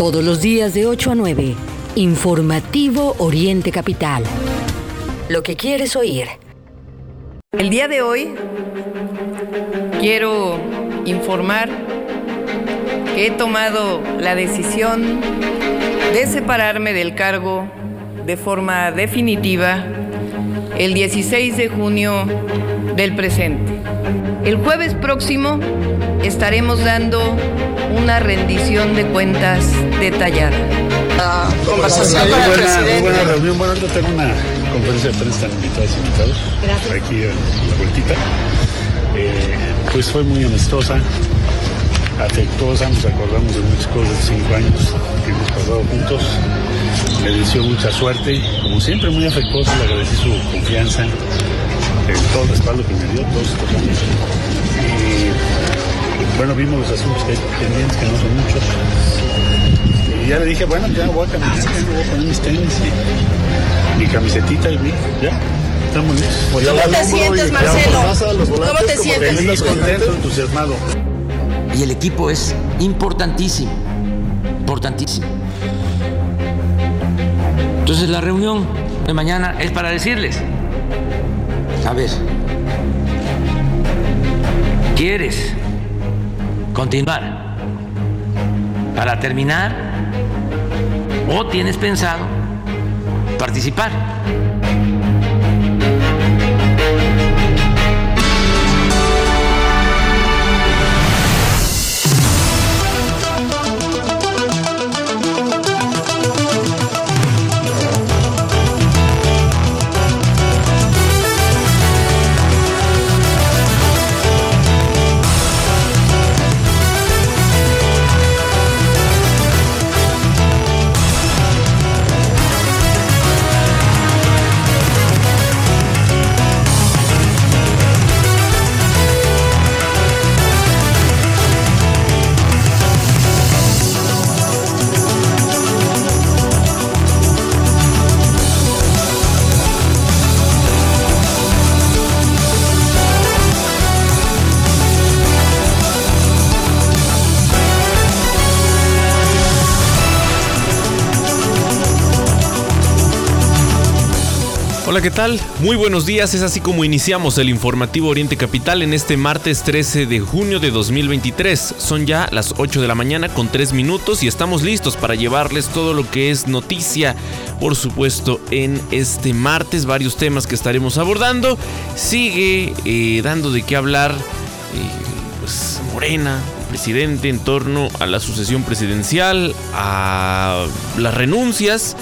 Todos los días de 8 a 9. Informativo Oriente Capital. Lo que quieres oír. El día de hoy quiero informar que he tomado la decisión de separarme del cargo de forma definitiva el 16 de junio del presente. El jueves próximo estaremos dando una rendición de cuentas detallada. La conversación Muy con el presidente. buena reunión. Bueno, ahorita tengo una conferencia de prensa, están invitados y invitados. Aquí en la vueltita. Eh, pues fue muy amistosa, afectuosa, nos acordamos de muchas cosas de cinco años que hemos pasado juntos. Me deseó mucha suerte, como siempre muy afectuosa, le agradecí su confianza, eh, todo el respaldo que me dio todos estos años. Y bueno, vimos los asuntos que hay pendientes, que no son muchos. Y ya le dije, bueno, ya voy a caminar, ya voy a poner mis tenis y mi camisetita y mi, ya, estamos listos. ¿Cómo te sientes, Marcelo? ¿Cómo te sientes? Contento, entusiasmado. Y el equipo es importantísimo, importantísimo. Entonces la reunión de mañana es para decirles, a ver, ¿quieres continuar para terminar o tienes pensado participar? ¿Qué tal? Muy buenos días, es así como iniciamos el informativo Oriente Capital en este martes 13 de junio de 2023. Son ya las 8 de la mañana con 3 minutos y estamos listos para llevarles todo lo que es noticia, por supuesto, en este martes, varios temas que estaremos abordando. Sigue eh, dando de qué hablar, eh, pues, Morena, presidente, en torno a la sucesión presidencial, a las renuncias.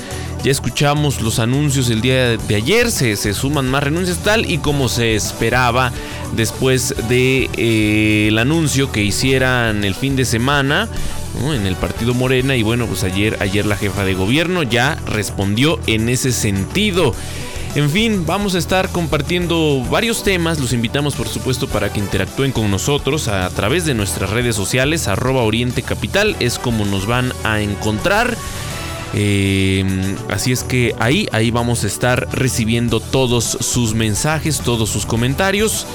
Ya escuchamos los anuncios el día de ayer, se, se suman más renuncias tal y como se esperaba después del de, eh, anuncio que hicieran el fin de semana en el partido Morena y bueno pues ayer, ayer la jefa de gobierno ya respondió en ese sentido. En fin, vamos a estar compartiendo varios temas. Los invitamos, por supuesto, para que interactúen con nosotros a través de nuestras redes sociales. Arroba Oriente Capital es como nos van a encontrar. Eh, así es que ahí, ahí vamos a estar recibiendo todos sus mensajes, todos sus comentarios.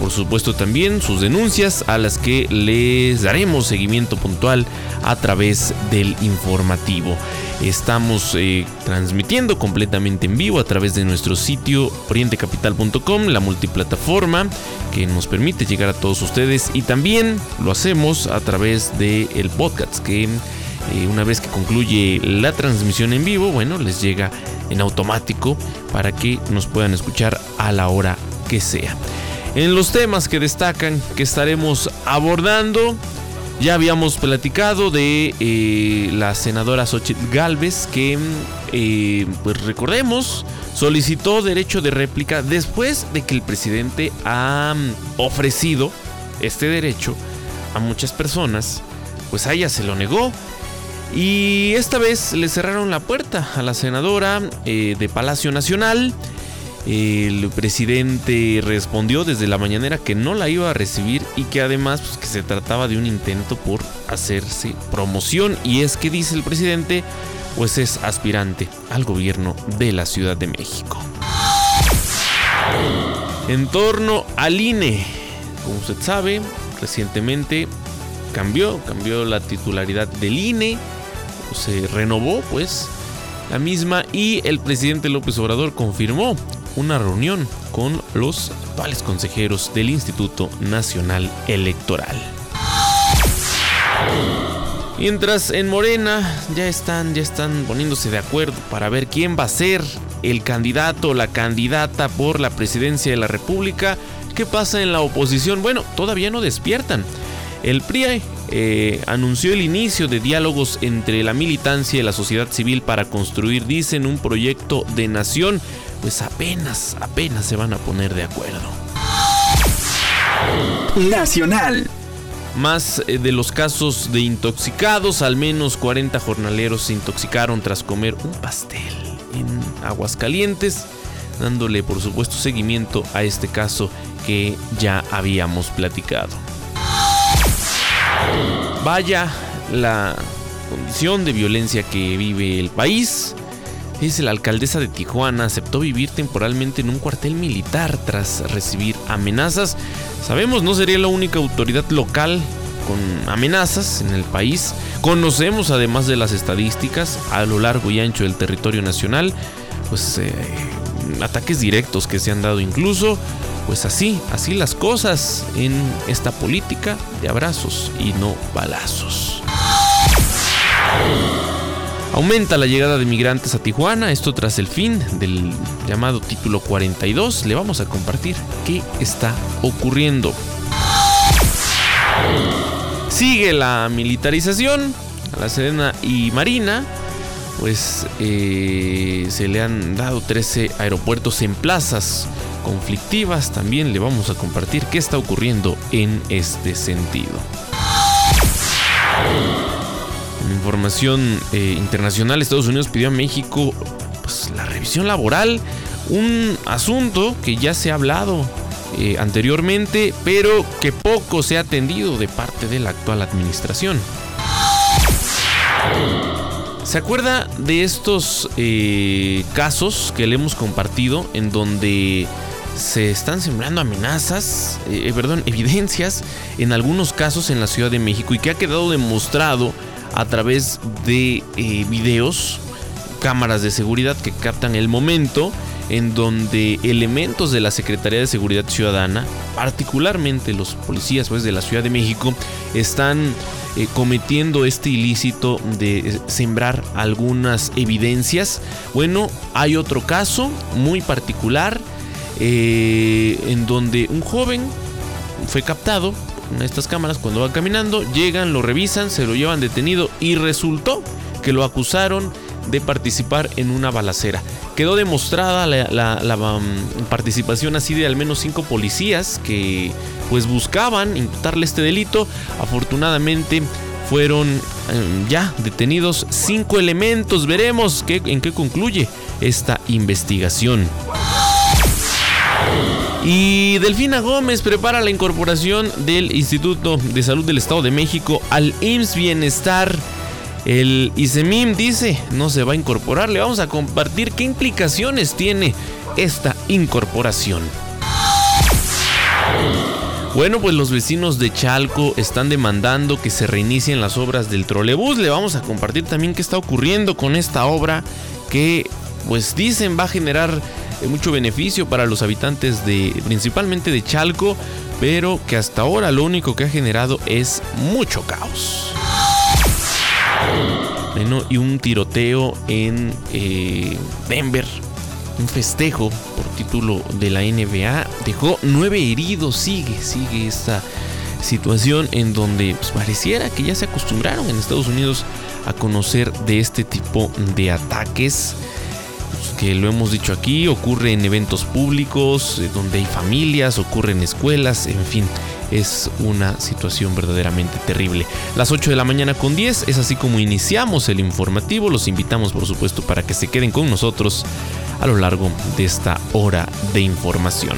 Por supuesto también sus denuncias a las que les daremos seguimiento puntual a través del informativo. Estamos eh, transmitiendo completamente en vivo a través de nuestro sitio orientecapital.com, la multiplataforma que nos permite llegar a todos ustedes y también lo hacemos a través del el podcast que eh, una vez que concluye la transmisión en vivo, bueno, les llega en automático para que nos puedan escuchar a la hora que sea. En los temas que destacan que estaremos abordando, ya habíamos platicado de eh, la senadora Xochitl Galvez que, eh, pues recordemos, solicitó derecho de réplica después de que el presidente ha ofrecido este derecho a muchas personas, pues a ella se lo negó. Y esta vez le cerraron la puerta a la senadora eh, de Palacio Nacional. El presidente respondió desde la mañanera que no la iba a recibir y que además pues, que se trataba de un intento por hacerse promoción. Y es que dice el presidente, pues es aspirante al gobierno de la Ciudad de México. En torno al INE, como usted sabe, recientemente cambió, cambió la titularidad del INE. Se renovó pues la misma y el presidente López Obrador confirmó una reunión con los actuales consejeros del Instituto Nacional Electoral. Mientras en Morena ya están, ya están poniéndose de acuerdo para ver quién va a ser el candidato la candidata por la presidencia de la República. ¿Qué pasa en la oposición? Bueno, todavía no despiertan. El PRI eh, anunció el inicio de diálogos entre la militancia y la sociedad civil para construir, dicen, un proyecto de nación. Pues apenas, apenas se van a poner de acuerdo. Nacional. Más eh, de los casos de intoxicados, al menos 40 jornaleros se intoxicaron tras comer un pastel en Aguascalientes, dándole por supuesto seguimiento a este caso que ya habíamos platicado. Vaya la condición de violencia que vive el país. Dice la alcaldesa de Tijuana aceptó vivir temporalmente en un cuartel militar tras recibir amenazas. Sabemos no sería la única autoridad local con amenazas en el país. Conocemos además de las estadísticas a lo largo y ancho del territorio nacional, pues eh, ataques directos que se han dado incluso. Pues así, así las cosas en esta política de abrazos y no balazos. Aumenta la llegada de migrantes a Tijuana, esto tras el fin del llamado título 42. Le vamos a compartir qué está ocurriendo. Sigue la militarización a la Sedena y Marina. Pues eh, se le han dado 13 aeropuertos en plazas conflictivas. También le vamos a compartir qué está ocurriendo en este sentido información eh, internacional, Estados Unidos pidió a México pues, la revisión laboral, un asunto que ya se ha hablado eh, anteriormente, pero que poco se ha atendido de parte de la actual administración. ¿Se acuerda de estos eh, casos que le hemos compartido en donde se están sembrando amenazas, perdón, evidencias en algunos casos en la Ciudad de México y que ha quedado demostrado a través de eh, videos, cámaras de seguridad que captan el momento en donde elementos de la Secretaría de Seguridad Ciudadana, particularmente los policías pues, de la Ciudad de México, están eh, cometiendo este ilícito de eh, sembrar algunas evidencias. Bueno, hay otro caso muy particular en donde un joven fue captado estas cámaras cuando va caminando, llegan, lo revisan, se lo llevan detenido y resultó que lo acusaron de participar en una balacera. Quedó demostrada la, um, participación así de al menos cinco policías que pues buscaban imputarle este delito. Afortunadamente fueron um, ya detenidos cinco elementos. Veremos qué, en qué concluye esta investigación. Y Delfina Gómez prepara la incorporación del Instituto de Salud del Estado de México al IMSS Bienestar. El ISEMIM dice no se va a incorporar. Le vamos a compartir qué implicaciones tiene esta incorporación. Bueno, pues los vecinos de Chalco están demandando que se reinicien las obras del trolebús. Le vamos a compartir también qué está ocurriendo con esta obra que pues dicen va a generar mucho beneficio para los habitantes de principalmente de Chalco, pero que hasta ahora lo único que ha generado es mucho caos. Bueno, y un tiroteo en eh, Denver, un festejo por título de la NBA, dejó nueve heridos, sigue, sigue esta situación en donde pues, pareciera que ya se acostumbraron en Estados Unidos a conocer de este tipo de ataques que lo hemos dicho aquí, ocurre en eventos públicos, eh, donde hay familias, ocurre en escuelas, en fin, es una situación verdaderamente terrible. Las 8 de la mañana con 10 es así como iniciamos el informativo, los invitamos por supuesto para que se queden con nosotros a lo largo de esta hora de información.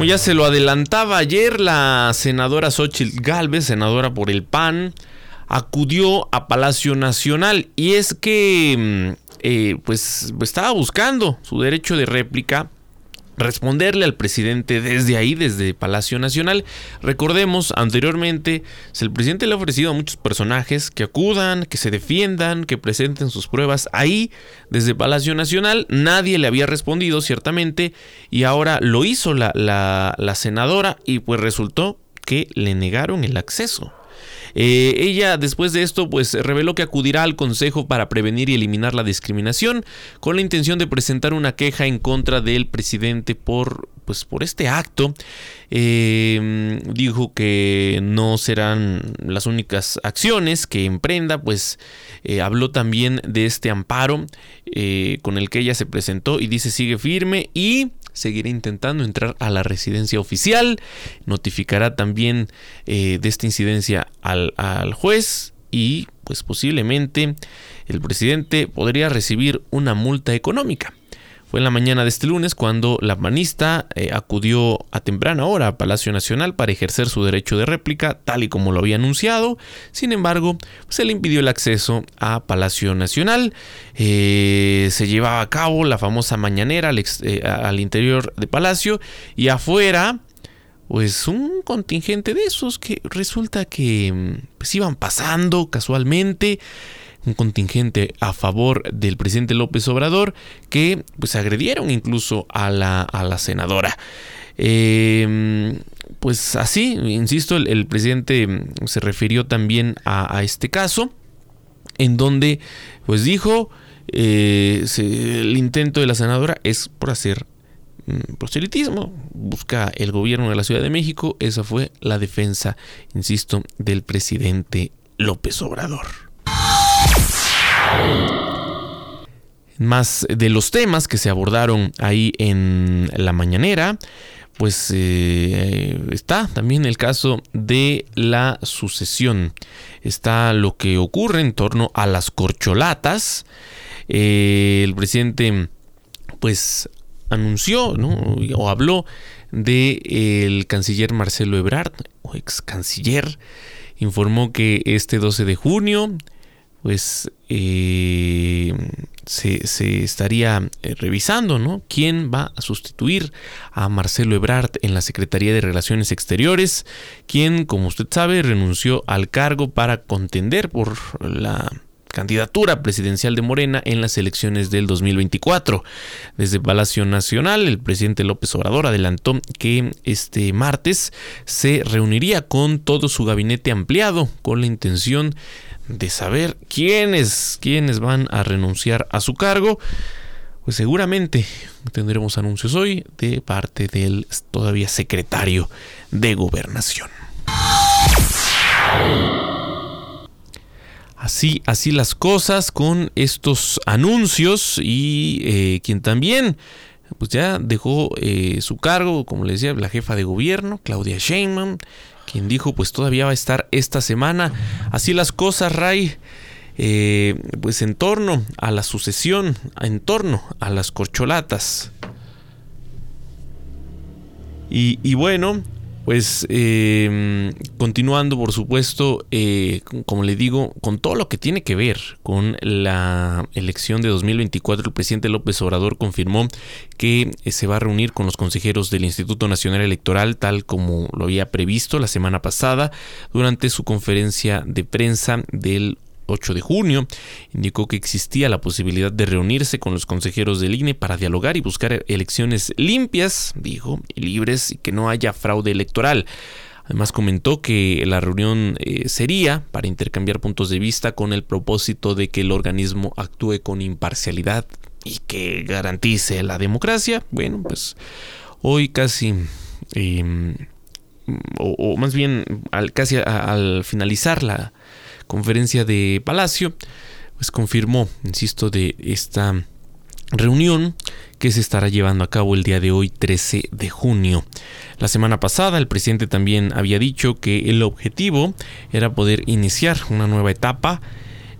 Como ya se lo adelantaba ayer, la senadora Xochitl Galvez, senadora por el PAN, acudió a Palacio Nacional. Y es que mm, eh, pues estaba buscando su derecho de réplica responderle al presidente desde ahí, desde Palacio Nacional. Recordemos, anteriormente, el presidente le ha ofrecido a muchos personajes que acudan, que se defiendan, que presenten sus pruebas ahí, desde Palacio Nacional. Nadie le había respondido, ciertamente, y ahora lo hizo la, la senadora y pues resultó que le negaron el acceso. Eh, ella después de esto pues reveló que acudirá al Consejo para prevenir y eliminar la discriminación con la intención de presentar una queja en contra del presidente por pues por este acto. Eh, dijo que no serán las únicas acciones que emprenda, pues eh, habló también de este amparo con el que ella se presentó y dice sigue firme y seguirá intentando entrar a la residencia oficial, notificará también eh, de esta incidencia al, al juez y pues posiblemente el presidente podría recibir una multa económica. Fue en la mañana de este lunes cuando la panista eh, acudió a temprana hora a Palacio Nacional para ejercer su derecho de réplica, tal y como lo había anunciado. Sin embargo, se le impidió el acceso a Palacio Nacional. Eh, se llevaba a cabo la famosa mañanera al, eh, al interior de Palacio y afuera pues un contingente de esos que resulta que mm, pues iban pasando casualmente un contingente a favor del presidente López Obrador que pues agredieron incluso a la, a la senadora. Em, pues así, insisto, el, presidente se refirió también a, este caso en donde pues dijo eh, el intento de la senadora es por hacer mm, proselitismo, busca el gobierno de la Ciudad de México, esa fue la defensa, insisto, del presidente López Obrador. Más de los temas que se abordaron ahí en la mañanera, pues eh, está también el caso de la sucesión. Está lo que ocurre en torno a las corcholatas. Eh, el presidente pues anunció o habló de el canciller Marcelo Ebrard, o ex canciller, informó que este 12 de junio pues eh, se, estaría eh, revisando, ¿no? ¿Quién va a sustituir a Marcelo Ebrard en la Secretaría de Relaciones Exteriores? Quien, como usted sabe, renunció al cargo para contender por la candidatura presidencial de Morena en las elecciones del 2024. Desde Palacio Nacional, el presidente López Obrador adelantó que este martes se reuniría con todo su gabinete ampliado con la intención de saber quiénes, quiénes van a renunciar a su cargo, pues seguramente tendremos anuncios hoy de parte del todavía secretario de gobernación. Así, así las cosas con estos anuncios y eh, quien también pues ya dejó eh, su cargo, como le decía, la jefa de gobierno, Claudia Sheinbaum, quien dijo pues todavía va a estar esta semana. Así las cosas, Ray. Eh, pues en torno a la sucesión, en torno a las corcholatas. y bueno, pues em, continuando, por supuesto, eh, como le digo, con todo lo que tiene que ver con la elección de 2024, el presidente López Obrador confirmó que eh, se va a reunir con los consejeros del Instituto Nacional Electoral, tal como lo había previsto la semana pasada, durante su conferencia de prensa del 8 de junio, indicó que existía la posibilidad de reunirse con los consejeros del INE para dialogar y buscar elecciones limpias, dijo, y libres y que no haya fraude electoral. Además comentó que la reunión eh, sería para intercambiar puntos de vista con el propósito de que el organismo actúe con imparcialidad y que garantice la democracia. Bueno, pues hoy casi... Em, o, más bien al, casi al finalizar la, conferencia de Palacio, pues confirmó, insisto, de esta reunión que se estará llevando a cabo el día de hoy 13 de junio. La semana pasada el presidente también había dicho que el objetivo era poder iniciar una nueva etapa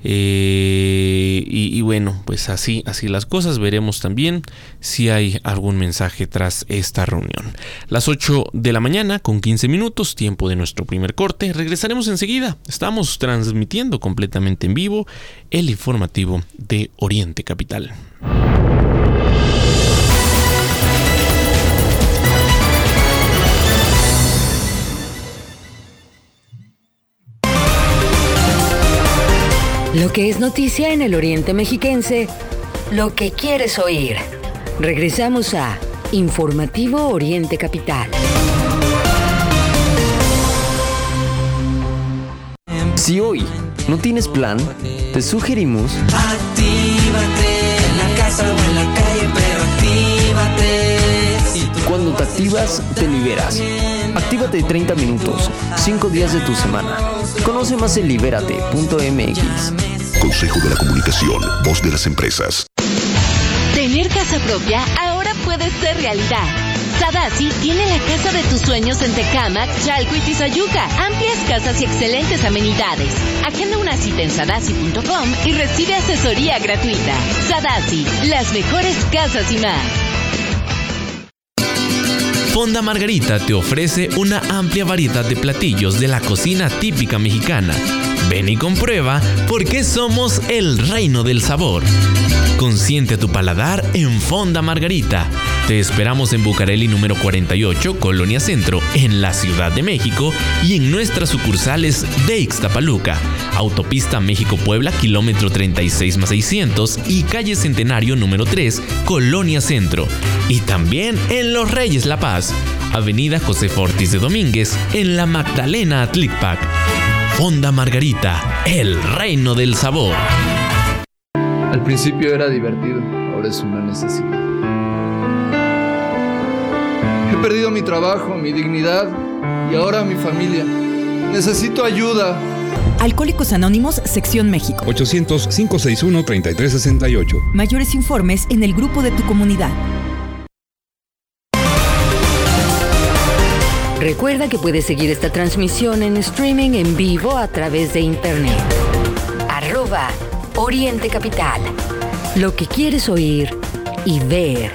eh, y, bueno, pues así, así las cosas. Veremos también si hay algún mensaje tras esta reunión. Las 8 de la mañana con 15 minutos, tiempo de nuestro primer corte. Regresaremos enseguida. Estamos transmitiendo completamente en vivo el informativo de Oriente Capital. Lo que es noticia en el Oriente Mexiquense, lo que quieres oír. Regresamos a Informativo Oriente Capital. Si hoy no tienes plan, te sugerimos... Actívate en la casa o en la calle, Cuando te activas, te liberas. Actívate 30 minutos, 5 días de tu semana. Conoce más en libérate.mx. Consejo de la Comunicación, voz de las empresas. Tener casa propia ahora puede ser realidad. Sadasi tiene la casa de tus sueños en Tecamac, Chalco y Tizayuca. Amplias casas y excelentes amenidades. Agenda una cita en sadasi.com y recibe asesoría gratuita. Sadasi, las mejores casas y más. Fonda Margarita te ofrece una amplia variedad de platillos de la cocina típica mexicana. Ven y comprueba por qué somos el reino del sabor. Consiente tu paladar en Fonda Margarita. Te esperamos en Bucareli número 48, Colonia Centro, en la Ciudad de México y en nuestras sucursales de Ixtapaluca, Autopista México-Puebla, kilómetro 36 más 600 y calle Centenario número 3, Colonia Centro. Y también en Los Reyes La Paz, Avenida José Fortis de Domínguez, en la Magdalena Atlicpac. Fonda Margarita, el reino del sabor. Al principio era divertido, ahora es una necesidad. He perdido mi trabajo, mi dignidad y ahora mi familia. Necesito ayuda. Alcohólicos Anónimos, Sección México. 800-561-3368. Mayores informes en el grupo de tu comunidad. Recuerda que puedes seguir esta transmisión en streaming en vivo a través de internet. Arroba Oriente Capital. Lo que quieres oír y ver.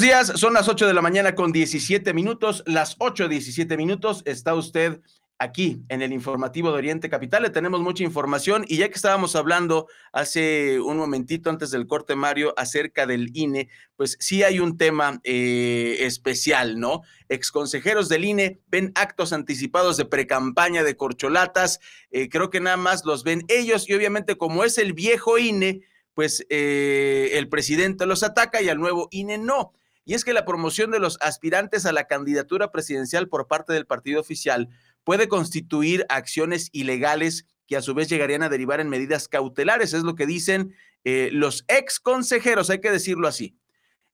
Días, son las 8 de la mañana con 17 minutos, las 8, 17 minutos, está usted aquí en el informativo de Oriente Capital. Le tenemos mucha información y ya que estábamos hablando hace un momentito antes del corte, Mario, acerca del INE, pues sí hay un tema eh, especial, ¿no? Exconsejeros del INE ven actos anticipados de precampaña de corcholatas, eh, creo que nada más los ven ellos y obviamente como es el viejo INE, pues eh, el presidente los ataca y al nuevo INE no. Y es que la promoción de los aspirantes a la candidatura presidencial por parte del partido oficial puede constituir acciones ilegales que a su vez llegarían a derivar en medidas cautelares, es lo que dicen eh, los ex consejeros, hay que decirlo así.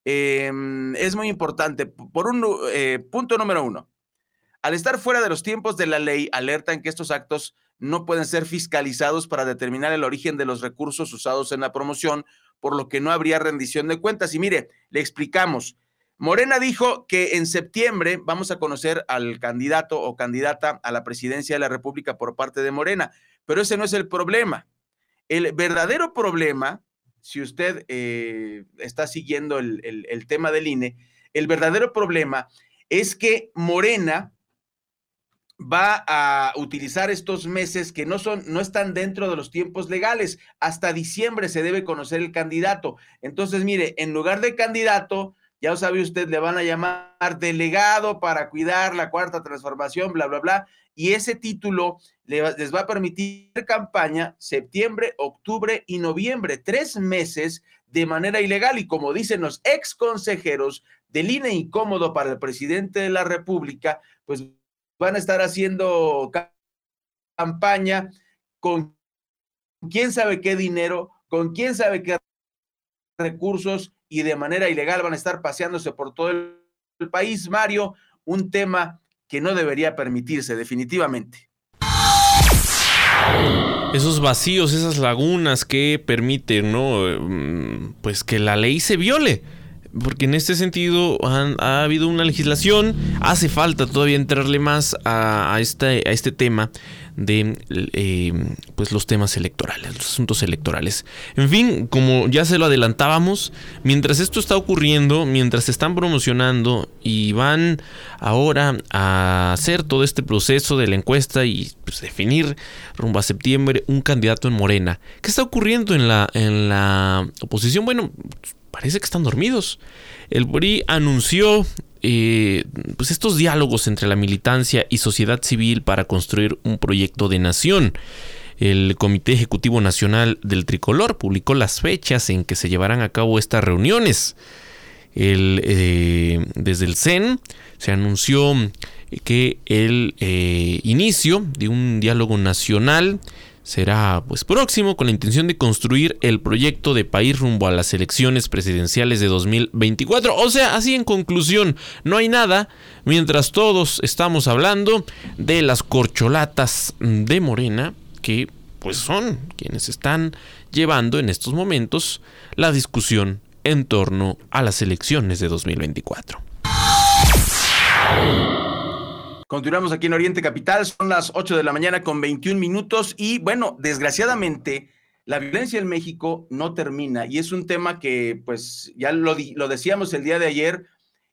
Em, es muy importante. Por un eh, punto número uno, al estar fuera de los tiempos de la ley, alertan que estos actos no pueden ser fiscalizados para determinar el origen de los recursos usados en la promoción, por lo que no habría rendición de cuentas. Y mire, le explicamos. Morena dijo que en septiembre vamos a conocer al candidato o candidata a la presidencia de la República por parte de Morena, pero ese no es el problema. El verdadero problema, si usted eh, está siguiendo el, el tema del INE, el verdadero problema es que Morena va a utilizar estos meses que no son, no están dentro de los tiempos legales. Hasta diciembre se debe conocer el candidato. Entonces, mire, en lugar de candidato, ya sabe usted, le van a llamar delegado para cuidar la cuarta transformación, bla, bla, bla. Y ese título les va a permitir campaña septiembre, octubre y noviembre, tres meses de manera ilegal. Y como dicen los ex consejeros del INE incómodo para el presidente de la República, pues van a estar haciendo campaña con quién sabe qué dinero, con quién sabe qué recursos y de manera ilegal van a estar paseándose por todo el, país. Mario, un tema que no debería permitirse definitivamente. Esos vacíos, esas lagunas que permiten, ¿no? Mm, pues que la ley se viole porque en este sentido ha habido una legislación, hace falta todavía entrarle más a, este, a este tema de eh, pues los temas electorales, los asuntos electorales. En fin, como ya se lo adelantábamos, mientras esto está ocurriendo, mientras se están promocionando y van ahora a hacer todo este proceso de la encuesta y pues, definir rumbo a septiembre un candidato en Morena, ¿qué está ocurriendo en la, en la oposición? Bueno, parece que están dormidos. El PRI anunció eh, pues estos diálogos entre la militancia y sociedad civil para construir un proyecto de nación. El Comité Ejecutivo Nacional del Tricolor publicó las fechas en que se llevarán a cabo estas reuniones. Eh, desde el CEN se anunció que el eh, inicio de un diálogo nacional será pues próximo con la intención de construir el proyecto de país rumbo a las elecciones presidenciales de 2024. O sea, así en conclusión, no hay nada mientras todos estamos hablando de las corcholatas de Morena que pues son quienes están llevando en estos momentos la discusión en torno a las elecciones de 2024. Continuamos aquí en Oriente Capital, son las 8 de la mañana con 21 minutos y bueno, desgraciadamente la violencia en México no termina y es un tema que pues ya lo, lo decíamos el día de ayer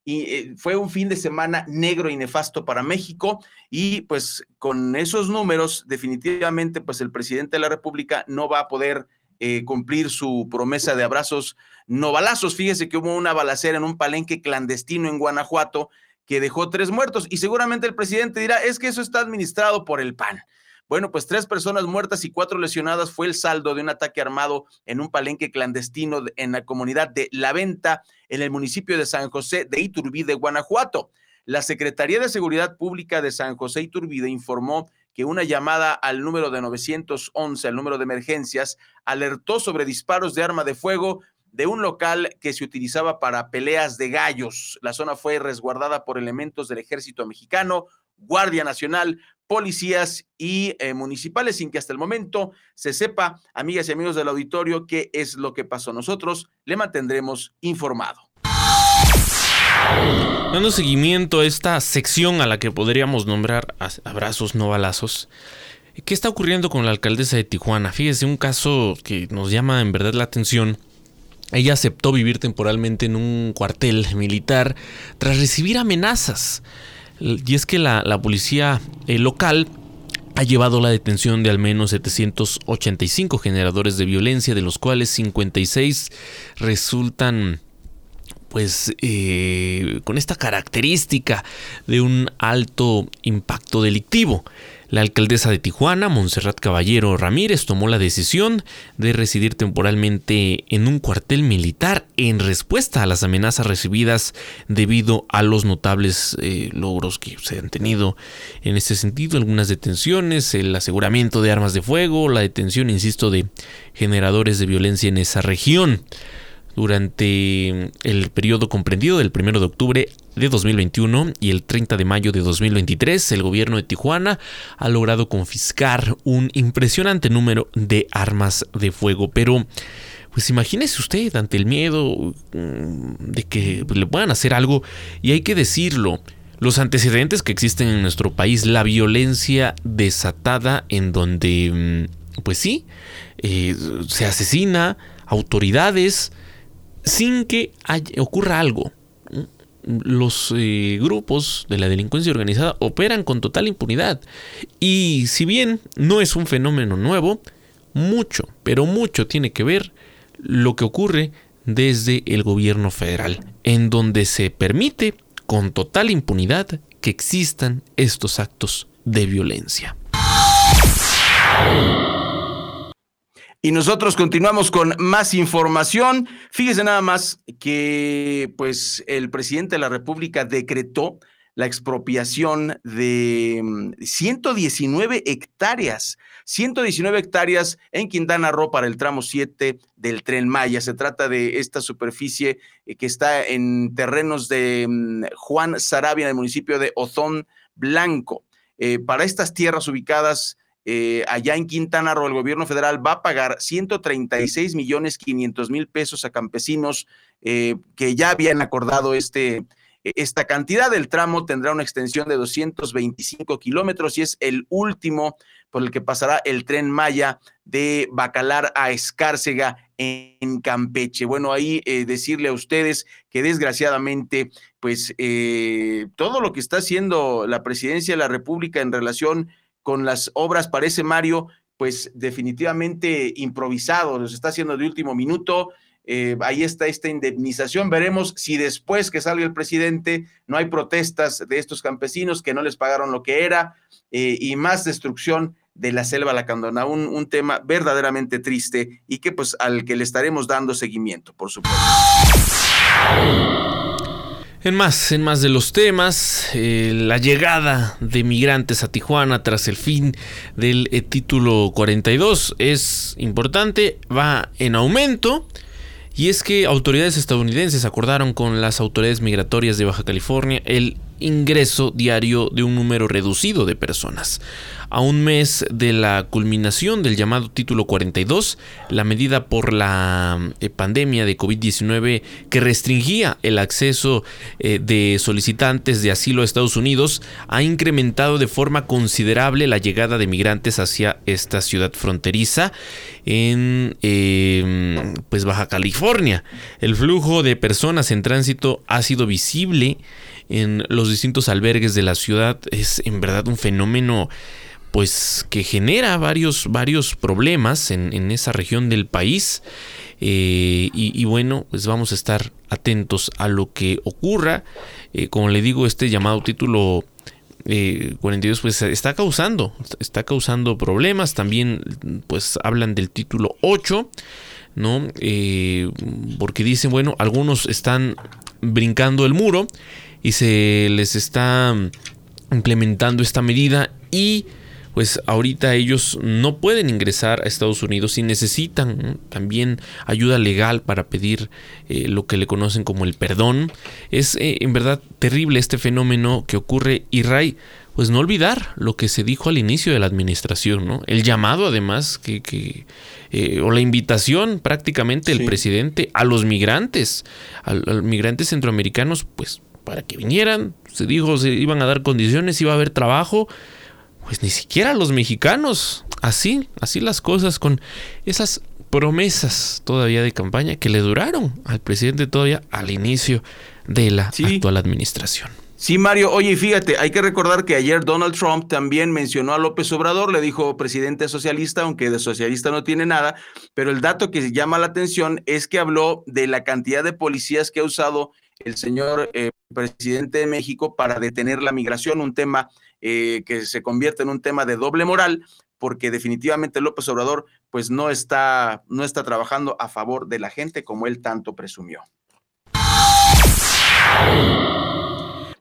y eh, fue un fin de semana negro y nefasto para México y pues con esos números definitivamente pues el presidente de la República no va a poder eh, cumplir su promesa de abrazos no balazos. Fíjese que hubo una balacera en un palenque clandestino en Guanajuato que dejó tres muertos. Y seguramente el presidente dirá, es que eso está administrado por el PAN. Bueno, pues tres personas muertas y cuatro lesionadas fue el saldo de un ataque armado en un palenque clandestino en la comunidad de La Venta, en el municipio de San José de Iturbide, Guanajuato. La Secretaría de Seguridad Pública de San José Iturbide informó que una llamada al número de 911, al número de emergencias, alertó sobre disparos de arma de fuego de un local que se utilizaba para peleas de gallos. La zona fue resguardada por elementos del ejército mexicano, Guardia Nacional, policías y eh, municipales, sin que hasta el momento se sepa, amigas y amigos del auditorio, qué es lo que pasó. Nosotros le mantendremos informado. Dando seguimiento a esta sección a la que podríamos nombrar abrazos no balazos, ¿qué está ocurriendo con la alcaldesa de Tijuana? Fíjese, un caso que nos llama en verdad la atención ella aceptó vivir temporalmente en un cuartel militar tras recibir amenazas. Y es que la, policía eh, local ha llevado la detención de al menos 785 generadores de violencia, de los cuales 56 resultan pues eh, con esta característica de un alto impacto delictivo. La alcaldesa de Tijuana, Montserrat Caballero Ramírez, tomó la decisión de residir temporalmente en un cuartel militar en respuesta a las amenazas recibidas debido a los notables eh, logros que se han tenido en este sentido, algunas detenciones, el aseguramiento de armas de fuego, la detención, insisto, de generadores de violencia en esa región durante el periodo comprendido del 1 de octubre de 2021 y el 30 de mayo de 2023, el gobierno de Tijuana ha logrado confiscar un impresionante número de armas de fuego, pero pues imagínese usted ante el miedo mm, de que le puedan hacer algo y hay que decirlo, los antecedentes que existen en nuestro país, la violencia desatada en donde, mm, pues sí, eh, se asesina autoridades, sin que ocurra algo. Los eh, grupos de la delincuencia organizada operan con total impunidad. Y si bien no es un fenómeno nuevo, mucho, pero mucho tiene que ver lo que ocurre desde el gobierno federal, en donde se permite con total impunidad que existan estos actos de violencia. Y nosotros continuamos con más información. Fíjese nada más que pues el presidente de la República decretó la expropiación de 119 mm, hectáreas, 119 hectáreas en Quintana Roo para el tramo 7 del tren Maya. Se trata de esta superficie eh, que está en terrenos de mm, Juan Sarabia, en el municipio de Ozón Blanco. Eh, para estas tierras ubicadas eh, allá en Quintana Roo, el gobierno federal va a pagar 136 millones 500 mil pesos a campesinos eh, que ya habían acordado este, esta cantidad. El tramo tendrá una extensión de 225 kilómetros y es el último por el que pasará el tren Maya de Bacalar a Escárcega en Campeche. Bueno, ahí eh, decirle a ustedes que desgraciadamente, pues todo lo que está haciendo la presidencia de la República en relación con las obras, parece Mario, pues definitivamente improvisado, los está haciendo de último minuto. eh, ahí está esta indemnización. Veremos si después que salga el presidente no hay protestas de estos campesinos que no les pagaron lo que era eh, y más destrucción de la selva lacandona, un, un tema verdaderamente triste y que pues al que le estaremos dando seguimiento, por supuesto. En más, en más de los temas, eh, la llegada de migrantes a Tijuana tras el fin del eh, título 42 es importante, va en aumento. Y es que autoridades estadounidenses acordaron con las autoridades migratorias de Baja California el ingreso diario de un número reducido de personas. A un mes de la culminación del llamado título 42, la medida por la eh, pandemia de COVID-19 que restringía el acceso eh, de solicitantes de asilo a Estados Unidos ha incrementado de forma considerable la llegada de migrantes hacia esta ciudad fronteriza en em, pues Baja California. El flujo de personas en tránsito ha sido visible en los distintos albergues de la ciudad. Es en verdad un fenómeno pues que genera varios, varios problemas en, esa región del país. Eh, y, bueno, pues vamos a estar atentos a lo que ocurra. Eh, como le digo, este llamado título 42 eh, pues está causando, está causando problemas. También pues hablan del título 8, ¿no? porque dicen, bueno, algunos están brincando el muro y se les está implementando esta medida y pues ahorita ellos no pueden ingresar a Estados Unidos y necesitan también ayuda legal para pedir eh, lo que le conocen como el perdón. Es eh, en verdad terrible este fenómeno que ocurre y Ray, pues no olvidar lo que se dijo al inicio de la administración, ¿no? El llamado además que, eh, o la invitación prácticamente del presidente a los migrantes, a, los migrantes centroamericanos, pues para que vinieran, se dijo se iban a dar condiciones, iba a haber trabajo pues ni siquiera los mexicanos. Así, así las cosas con esas promesas todavía de campaña que le duraron al presidente todavía al inicio de la actual administración. Sí, Mario, oye, fíjate, hay que recordar que ayer Donald Trump también mencionó a López Obrador, le dijo presidente socialista, aunque de socialista no tiene nada, pero el dato que llama la atención es que habló de la cantidad de policías que ha usado el señor eh, presidente de México para detener la migración, un tema eh, que se convierte en un tema de doble moral, porque definitivamente López Obrador pues no está, no está trabajando a favor de la gente como él tanto presumió.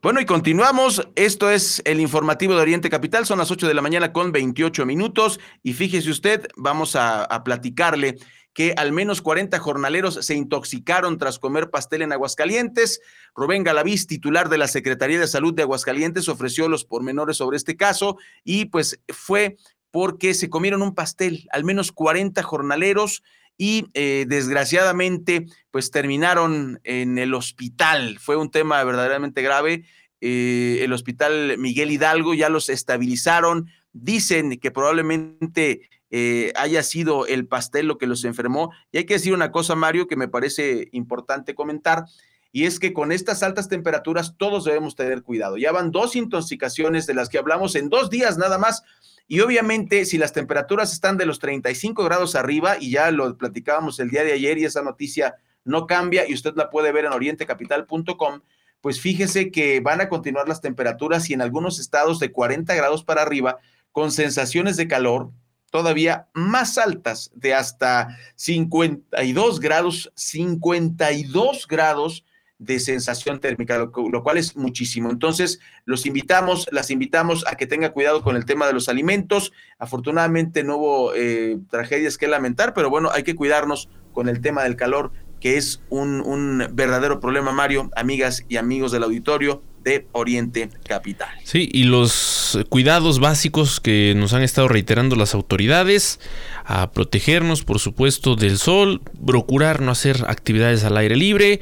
Bueno, y continuamos. Esto es el informativo de Oriente Capital. Son las 8 de la mañana con 28 minutos. Y fíjese usted, vamos a, a platicarle que al menos 40 jornaleros se intoxicaron tras comer pastel en Aguascalientes. Rubén Galaviz, titular de la Secretaría de Salud de Aguascalientes, ofreció los pormenores sobre este caso y pues fue porque se comieron un pastel, al menos 40 jornaleros y eh, desgraciadamente pues terminaron en el hospital. Fue un tema verdaderamente grave. Eh, el hospital Miguel Hidalgo ya los estabilizaron. Dicen que probablemente eh, haya sido el pastel lo que los enfermó. Y hay que decir una cosa, Mario, que me parece importante comentar, y es que con estas altas temperaturas todos debemos tener cuidado. Ya van dos intoxicaciones de las que hablamos en dos días nada más. Y obviamente, si las temperaturas están de los 35 grados arriba, y ya lo platicábamos el día de ayer y esa noticia no cambia y usted la puede ver en orientecapital.com, pues fíjese que van a continuar las temperaturas y en algunos estados de 40 grados para arriba, con sensaciones de calor, todavía más altas de hasta 52 grados, 52 grados de sensación térmica, lo, cual es muchísimo. Entonces, los invitamos, las invitamos a que tenga cuidado con el tema de los alimentos. Afortunadamente no hubo eh, tragedias que lamentar, pero bueno, hay que cuidarnos con el tema del calor, que es un, un verdadero problema, Mario, amigas y amigos del auditorio de Oriente Capital. Sí, y los cuidados básicos que nos han estado reiterando las autoridades, a protegernos, por supuesto, del sol, procurar no hacer actividades al aire libre,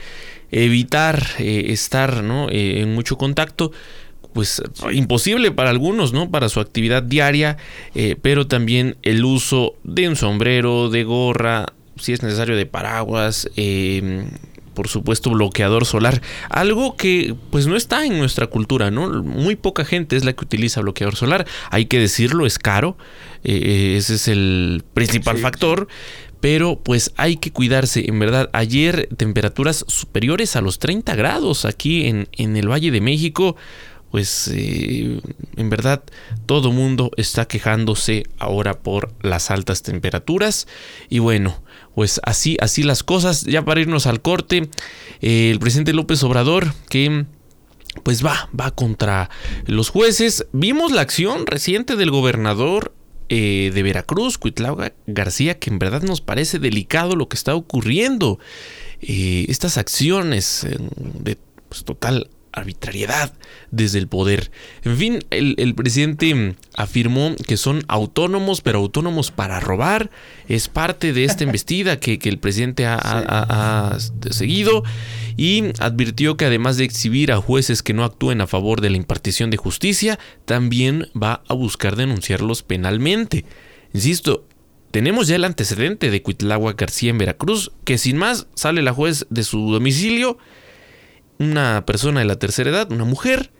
evitar eh, estar ¿no? Eh, en mucho contacto pues imposible para algunos, ¿no? Para su actividad diaria, eh, pero también el uso de un sombrero, de gorra, si es necesario de paraguas, por supuesto bloqueador solar, algo que pues no está en nuestra cultura, ¿no? Muy poca gente es la que utiliza bloqueador solar, hay que decirlo, es caro, eh, ese es el principal factor, pero pues hay que cuidarse, en verdad. Ayer temperaturas superiores a los 30 grados aquí en, en el Valle de México pues eh, en verdad todo mundo está quejándose ahora por las altas temperaturas y bueno pues así así las cosas ya para irnos al corte eh, el presidente López Obrador que pues va va contra los jueces vimos la acción reciente del gobernador eh, de Veracruz, Cuitlava García, que en verdad nos parece delicado lo que está ocurriendo. estas acciones de pues, total arbitrariedad desde el poder. En fin, el, presidente afirmó que son autónomos, pero autónomos para robar. Es parte de esta embestida que, el presidente ha, seguido y advirtió que además de exhibir a jueces que no actúen a favor de la impartición de justicia, también va a buscar denunciarlos penalmente. Insisto, tenemos ya el antecedente de Cuitlagua García en Veracruz, que sin más sale la juez de su domicilio una persona de la tercera edad, una mujer,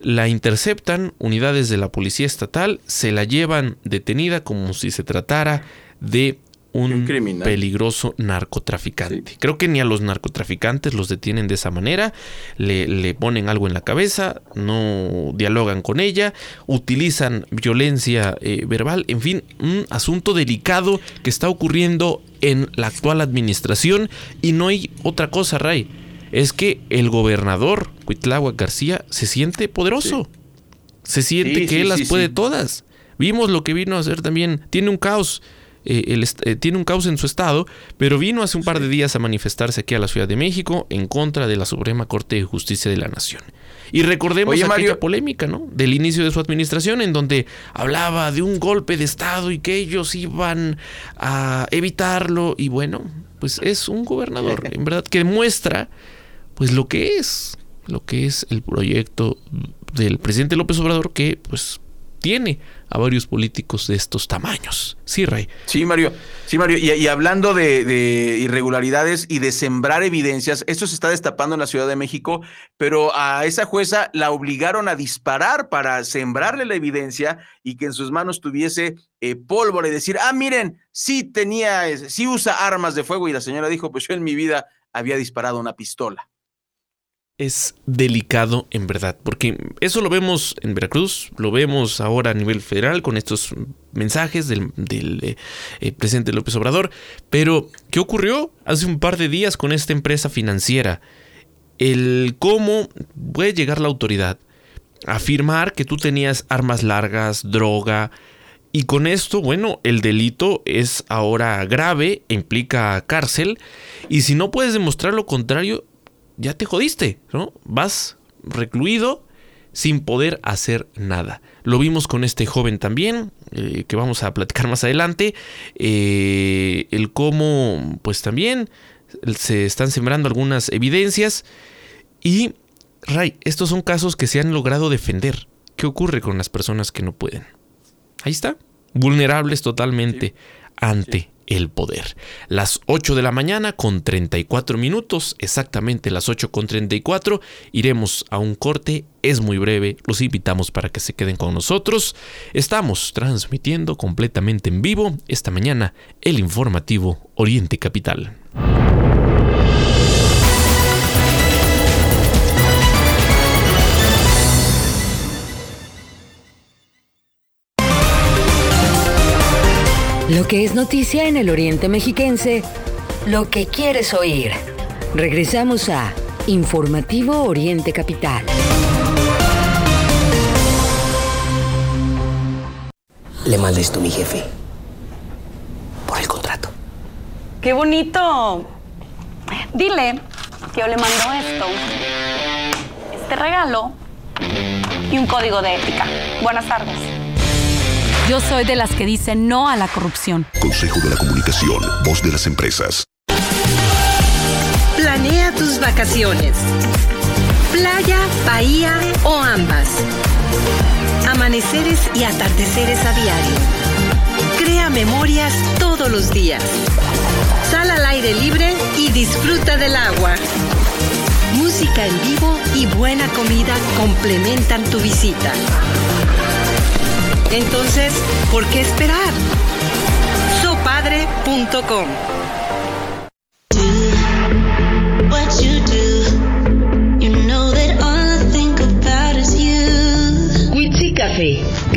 la interceptan unidades de la policía estatal, se la llevan detenida como si se tratara de un, peligroso narcotraficante. Creo que ni a los narcotraficantes los detienen de esa manera, le, ponen algo en la cabeza, no dialogan con ella, utilizan violencia eh, verbal, en fin, un asunto delicado que está ocurriendo en la actual administración y no hay otra cosa, Ray es que el gobernador Cuitláhuac García se siente poderoso. Se siente que él las puede todas. Vimos lo que vino a hacer también. Tiene un caos. Eh, eh, tiene un caos en su estado, pero vino hace un par de días a manifestarse aquí a la Ciudad de México en contra de la Suprema Corte de Justicia de la Nación. Y recordemos Oye, aquella polémica, ¿no? Del inicio de su administración, en donde hablaba de un golpe de Estado y que ellos iban a evitarlo. Y bueno, pues es un gobernador, en verdad, que demuestra pues lo que es, lo que es el proyecto del presidente López Obrador que pues tiene a varios políticos de estos tamaños. Sí, Rey. Sí, Mario. Sí, Mario. Y, hablando de, irregularidades y de sembrar evidencias, esto se está destapando en la Ciudad de México, pero a esa jueza la obligaron a disparar para sembrarle la evidencia y que en sus manos tuviese eh, pólvora y decir, ah, miren, sí tenía, sí usa armas de fuego. Y la señora dijo, pues yo en mi vida había disparado una pistola es delicado en verdad, porque eso lo vemos en Veracruz, lo vemos ahora a nivel federal con estos mensajes del, eh, eh, presidente López Obrador, pero ¿qué ocurrió hace un par de días con esta empresa financiera? El cómo puede llegar la autoridad a afirmar que tú tenías armas largas, droga, y con esto, bueno, el delito es ahora grave, implica cárcel, y si no puedes demostrar lo contrario, ya te jodiste, ¿no? Vas recluido sin poder hacer nada. Lo vimos con este joven también, eh, que vamos a platicar más adelante, eh, el cómo, pues también se están sembrando algunas evidencias y, Ray, estos son casos que se han logrado defender. ¿Qué ocurre con las personas que no pueden? Ahí está, vulnerables totalmente ante el poder. Las 8 de la mañana con 34 minutos, exactamente las 8 con 34, iremos a un corte, es muy breve, los invitamos para que se queden con nosotros. Estamos transmitiendo completamente en vivo esta mañana el informativo Oriente Capital. Lo que es noticia en el Oriente Mexiquense, lo que quieres oír. Regresamos a Informativo Oriente Capital. Le manda esto a mi jefe. Por el contrato. ¡Qué bonito! Dile que yo le mando esto, este regalo y un código de ética. Buenas tardes. Yo soy de las que dicen no a la corrupción. Consejo de la Comunicación, voz de las empresas. Planea tus vacaciones. Playa, bahía o ambas. Amaneceres y atardeceres a diario. Crea memorias todos los días. Sal al aire libre y disfruta del agua. Música en vivo y buena comida complementan tu visita. Entonces, ¿por qué esperar? Sopadre.com Café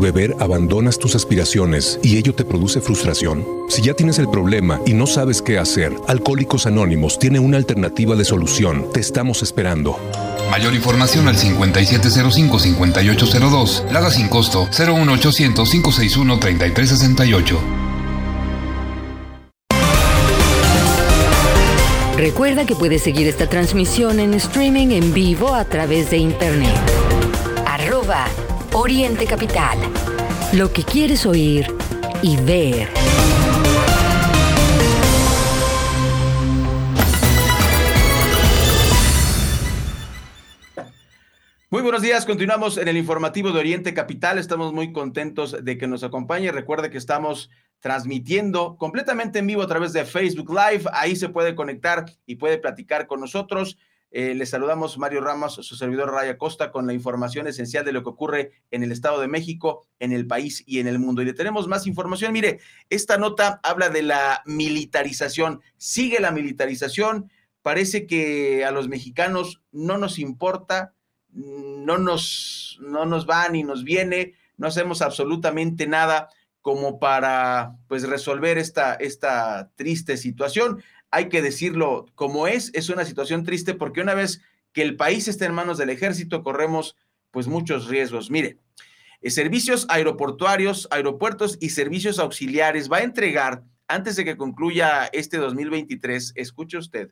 Por beber abandonas tus aspiraciones y ello te produce frustración. Si ya tienes el problema y no sabes qué hacer, Alcohólicos Anónimos tiene una alternativa de solución. Te estamos esperando. Mayor información al 5705-5802. Lada sin costo 01800-561-3368. Recuerda que puedes seguir esta transmisión en streaming en vivo a través de internet. Arroba Oriente Capital. Lo que quieres oír y ver. Muy buenos días, continuamos en el informativo de Oriente Capital. Estamos muy contentos de que nos acompañe. Recuerde que estamos transmitiendo completamente en vivo a través de Facebook Live. Ahí se puede conectar y puede platicar con nosotros. Eh, les saludamos Mario Ramos, su servidor Raya Costa, con la información esencial de lo que ocurre en el Estado de México, en el país y en el mundo. Y le tenemos más información. Mire, esta nota habla de la militarización. Sigue la militarización. Parece que a los mexicanos no nos importa no nos, no nos va ni nos viene, no hacemos absolutamente nada como para pues resolver esta, esta triste situación. Hay que decirlo como es, es una situación triste porque una vez que el país está en manos del ejército corremos pues muchos riesgos. Mire, eh, servicios aeroportuarios, aeropuertos y servicios auxiliares va a entregar antes de que concluya este 2023, escuche usted,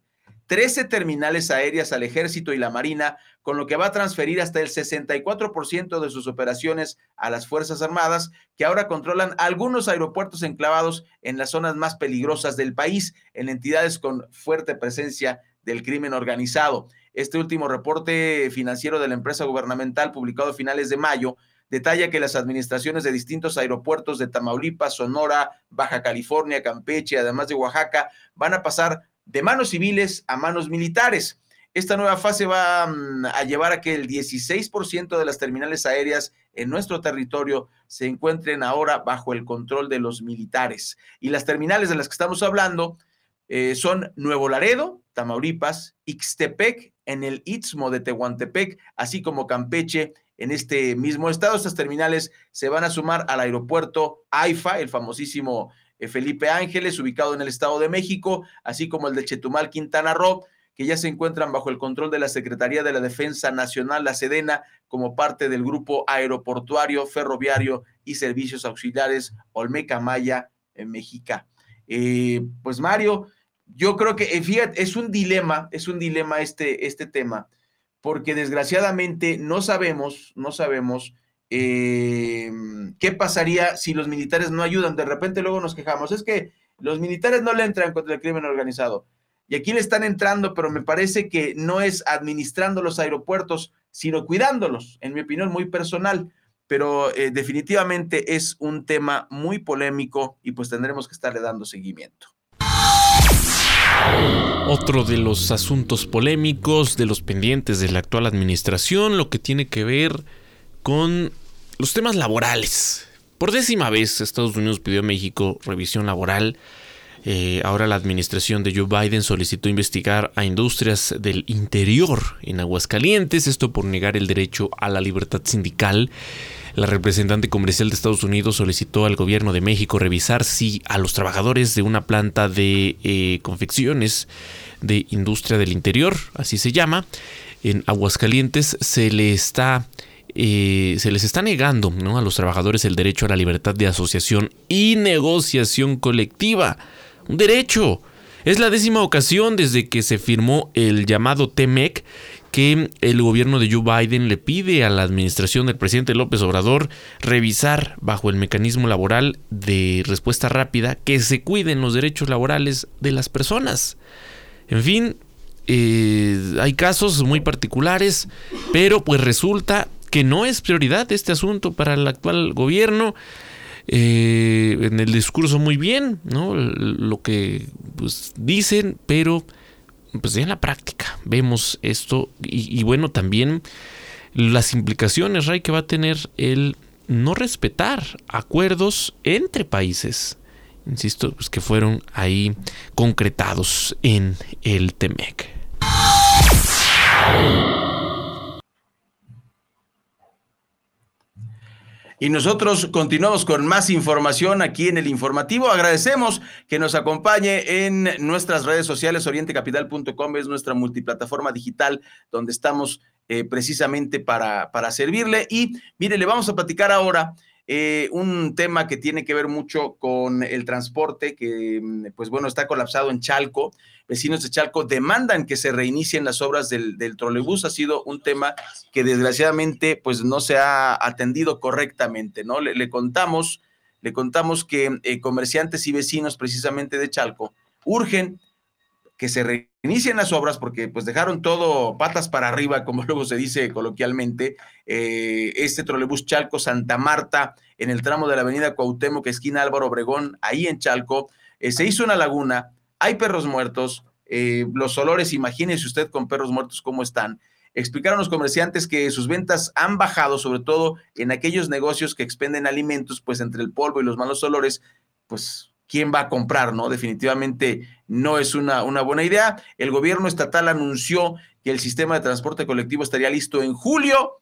13 terminales aéreas al ejército y la marina, con lo que va a transferir hasta el 64% de sus operaciones a las Fuerzas Armadas, que ahora controlan algunos aeropuertos enclavados en las zonas más peligrosas del país, en entidades con fuerte presencia del crimen organizado. Este último reporte financiero de la empresa gubernamental, publicado a finales de mayo, detalla que las administraciones de distintos aeropuertos de Tamaulipas, Sonora, Baja California, Campeche, además de Oaxaca, van a pasar de manos civiles a manos militares. Esta nueva fase va mm, a llevar a que el 16% de las terminales aéreas en nuestro territorio se encuentren ahora bajo el control de los militares. Y las terminales de las que estamos hablando eh, son Nuevo Laredo, Tamaulipas, Ixtepec, en el Istmo de Tehuantepec, así como Campeche, en este mismo estado. Estas terminales se van a sumar al aeropuerto AIFA, el famosísimo Felipe Ángeles, ubicado en el Estado de México, así como el de Chetumal, Quintana Roo, que ya se encuentran bajo el control de la Secretaría de la Defensa Nacional, la Sedena, como parte del grupo aeroportuario, ferroviario y servicios auxiliares Olmeca Maya en México. Eh, pues Mario, yo creo que, eh, fíjate, es un dilema, es un dilema este, este tema, porque desgraciadamente no sabemos, no sabemos eh, ¿qué pasaría si los militares no ayudan? De repente luego nos quejamos, es que los militares no le entran contra el crimen organizado. Y aquí le están entrando, pero me parece que no es administrando los aeropuertos, sino cuidándolos, en mi opinión muy personal. Pero eh, definitivamente es un tema muy polémico y pues tendremos que estarle dando seguimiento. Otro de los asuntos polémicos, de los pendientes de la actual administración, lo que tiene que ver con los temas laborales. Por décima vez Estados Unidos pidió a México revisión laboral. Eh, ahora la administración de Joe Biden solicitó investigar a industrias del interior en Aguascalientes, esto por negar el derecho a la libertad sindical. La representante comercial de Estados Unidos solicitó al gobierno de México revisar si a los trabajadores de una planta de eh, confecciones de industria del interior, así se llama, en Aguascalientes se le está eh, se les está negando a los trabajadores el derecho a la libertad de asociación y negociación colectiva. Un derecho. Es la décima ocasión desde que se firmó el llamado TEMEC que el gobierno de Joe Biden le pide a la administración del presidente López Obrador revisar bajo el mecanismo laboral de respuesta rápida que se cuiden los derechos laborales de las personas. En fin, eh, hay casos muy particulares, pero pues resulta que no es prioridad este asunto para el actual gobierno. Eh, en el discurso muy bien, ¿no? Lo que pues, dicen, pero pues en la práctica vemos esto y, y bueno, también las implicaciones, Ray, que va a tener el no respetar acuerdos entre países, insisto, pues que fueron ahí concretados en el TEMEC. Y nosotros continuamos con más información aquí en el informativo. Agradecemos que nos acompañe en nuestras redes sociales. Orientecapital.com es nuestra multiplataforma digital donde estamos eh, precisamente para, para servirle. Y mire, le vamos a platicar ahora eh, un tema que tiene que ver mucho con el transporte, que mm, pues bueno, está colapsado en Chalco. Vecinos de Chalco demandan que se reinicien las obras del, del trolebús. Ha sido un tema que desgraciadamente pues no se ha atendido correctamente, ¿no? Le, le contamos, le contamos que eh, comerciantes y vecinos precisamente de Chalco urgen que se reinicien las obras porque pues dejaron todo patas para arriba, como luego se dice coloquialmente, eh, este trolebús Chalco Santa Marta en el tramo de la avenida Cuauhtémoc, esquina Álvaro Obregón, ahí en Chalco, eh, se hizo una laguna, hay perros muertos, eh, los olores, imagínese usted con perros muertos cómo están. Explicaron los comerciantes que sus ventas han bajado, sobre todo en aquellos negocios que expenden alimentos, pues entre el polvo y los malos olores, pues quién va a comprar, ¿no? Definitivamente no es una, una buena idea. El gobierno estatal anunció que el sistema de transporte colectivo estaría listo en julio,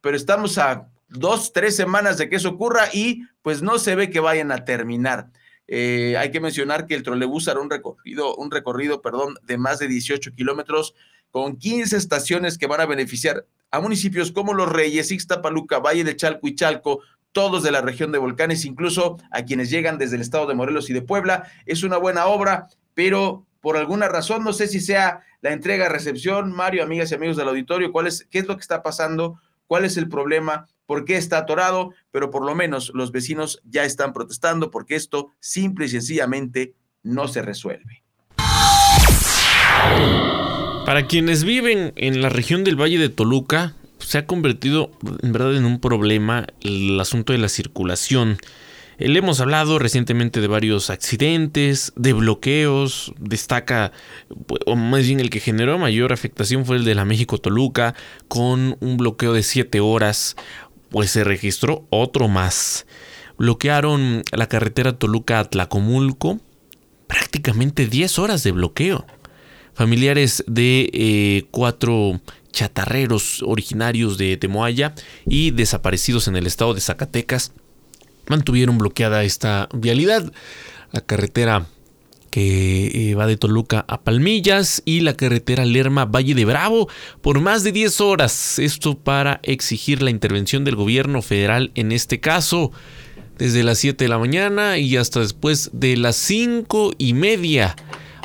pero estamos a dos, tres semanas de que eso ocurra y pues no se ve que vayan a terminar. Eh, hay que mencionar que el trolebús hará un recorrido, un recorrido, perdón, de más de 18 kilómetros con 15 estaciones que van a beneficiar a municipios como Los Reyes, Ixtapaluca, Valle de Chalco y Chalco, todos de la región de volcanes, incluso a quienes llegan desde el estado de Morelos y de Puebla. Es una buena obra, pero por alguna razón, no sé si sea la entrega, recepción, Mario, amigas y amigos del auditorio, cuál es, qué es lo que está pasando, cuál es el problema, por qué está atorado, pero por lo menos los vecinos ya están protestando porque esto simple y sencillamente no se resuelve. Para quienes viven en la región del Valle de Toluca, se ha convertido en verdad en un problema el asunto de la circulación. Le hemos hablado recientemente de varios accidentes, de bloqueos, destaca, o más bien el que generó mayor afectación fue el de la México-Toluca, con un bloqueo de 7 horas, pues se registró otro más. Bloquearon la carretera Toluca-Tlacomulco, prácticamente 10 horas de bloqueo. Familiares de eh, cuatro chatarreros originarios de Temoaya y desaparecidos en el estado de Zacatecas mantuvieron bloqueada esta vialidad. La carretera que eh, va de Toluca a Palmillas y la carretera Lerma Valle de Bravo por más de 10 horas. Esto para exigir la intervención del gobierno federal en este caso. Desde las 7 de la mañana y hasta después de las 5 y media.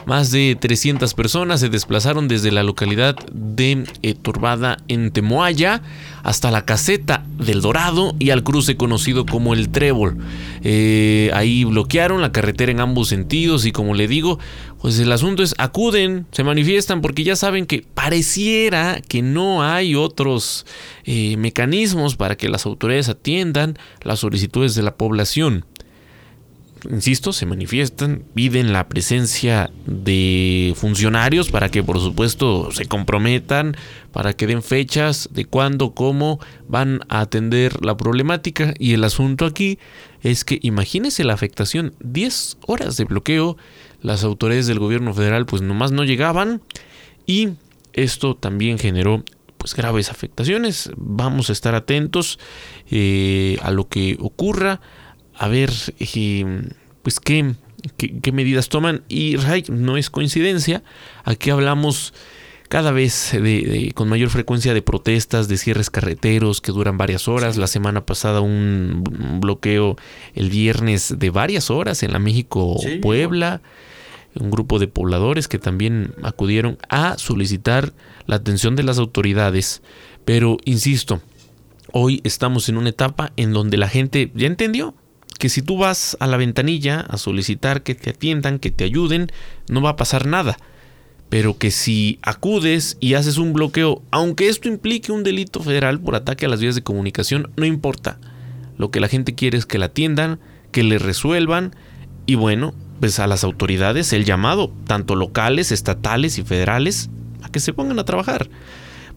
Más de 300 personas se desplazaron desde la localidad de eh, Turbada en Temoaya hasta la caseta del Dorado y al cruce conocido como el Trébol. Eh, ahí bloquearon la carretera en ambos sentidos y como le digo, pues el asunto es acuden, se manifiestan porque ya saben que pareciera que no hay otros eh, mecanismos para que las autoridades atiendan las solicitudes de la población insisto, se manifiestan, piden la presencia de funcionarios para que por supuesto se comprometan, para que den fechas de cuándo, cómo van a atender la problemática. Y el asunto aquí es que imagínese la afectación, 10 horas de bloqueo, las autoridades del gobierno federal pues nomás no llegaban y esto también generó pues graves afectaciones. Vamos a estar atentos eh, a lo que ocurra a ver eh, pues qué, qué, medidas toman. Y no es coincidencia, aquí hablamos cada vez de, con mayor frecuencia de protestas, de cierres carreteros que duran varias horas. La semana pasada un bloqueo el viernes de varias horas en la México-Puebla. Un grupo de pobladores que también acudieron a solicitar la atención de las autoridades. Pero, insisto, hoy estamos en una etapa en donde la gente ya entendió, que si tú vas a la ventanilla a solicitar que te atiendan, que te ayuden, no va a pasar nada. pero que si acudes y haces un bloqueo, aunque esto implique un delito federal por ataque a las vías de comunicación, no importa. Lo que la gente quiere es que la atiendan, que le resuelvan y bueno, pues a las autoridades el llamado, tanto locales, estatales y federales, a que se pongan a trabajar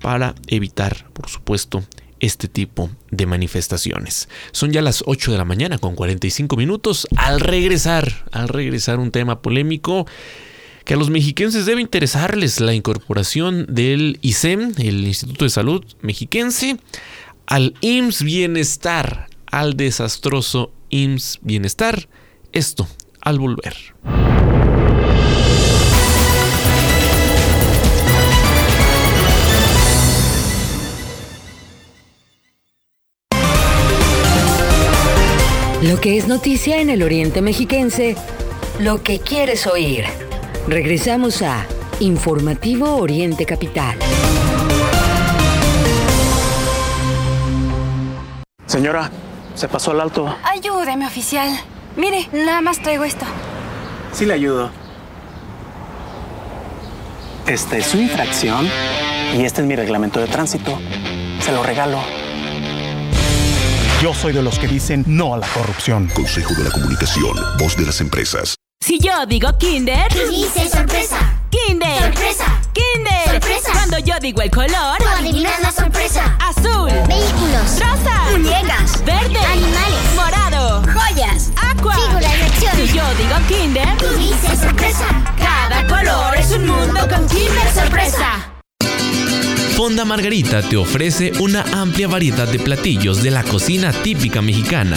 para evitar, por supuesto, este tipo de manifestaciones. Son ya las 8 de la mañana con 45 minutos. Al regresar, al regresar un tema polémico que a los mexiquenses debe interesarles la incorporación del ISEM, el Instituto de Salud Mexiquense, al IMSS Bienestar, al desastroso IMSS Bienestar. Esto al volver. Lo que es noticia en el Oriente Mexiquense, lo que quieres oír. Regresamos a Informativo Oriente Capital. Señora, se pasó al alto. Ayúdeme, oficial. Mire, nada más traigo esto. Sí le ayudo. Esta es su infracción y este es mi reglamento de tránsito. Se lo regalo. Yo soy de los que dicen no a la corrupción. Consejo de la Comunicación, voz de las empresas. Si yo digo Kinder, tú dices sorpresa. Kinder. Sorpresa. Kinder. Sorpresa. Cuando yo digo el color, adivinas la sorpresa. Azul. Vehículos. Fonda Margarita te ofrece una amplia variedad de platillos de la cocina típica mexicana.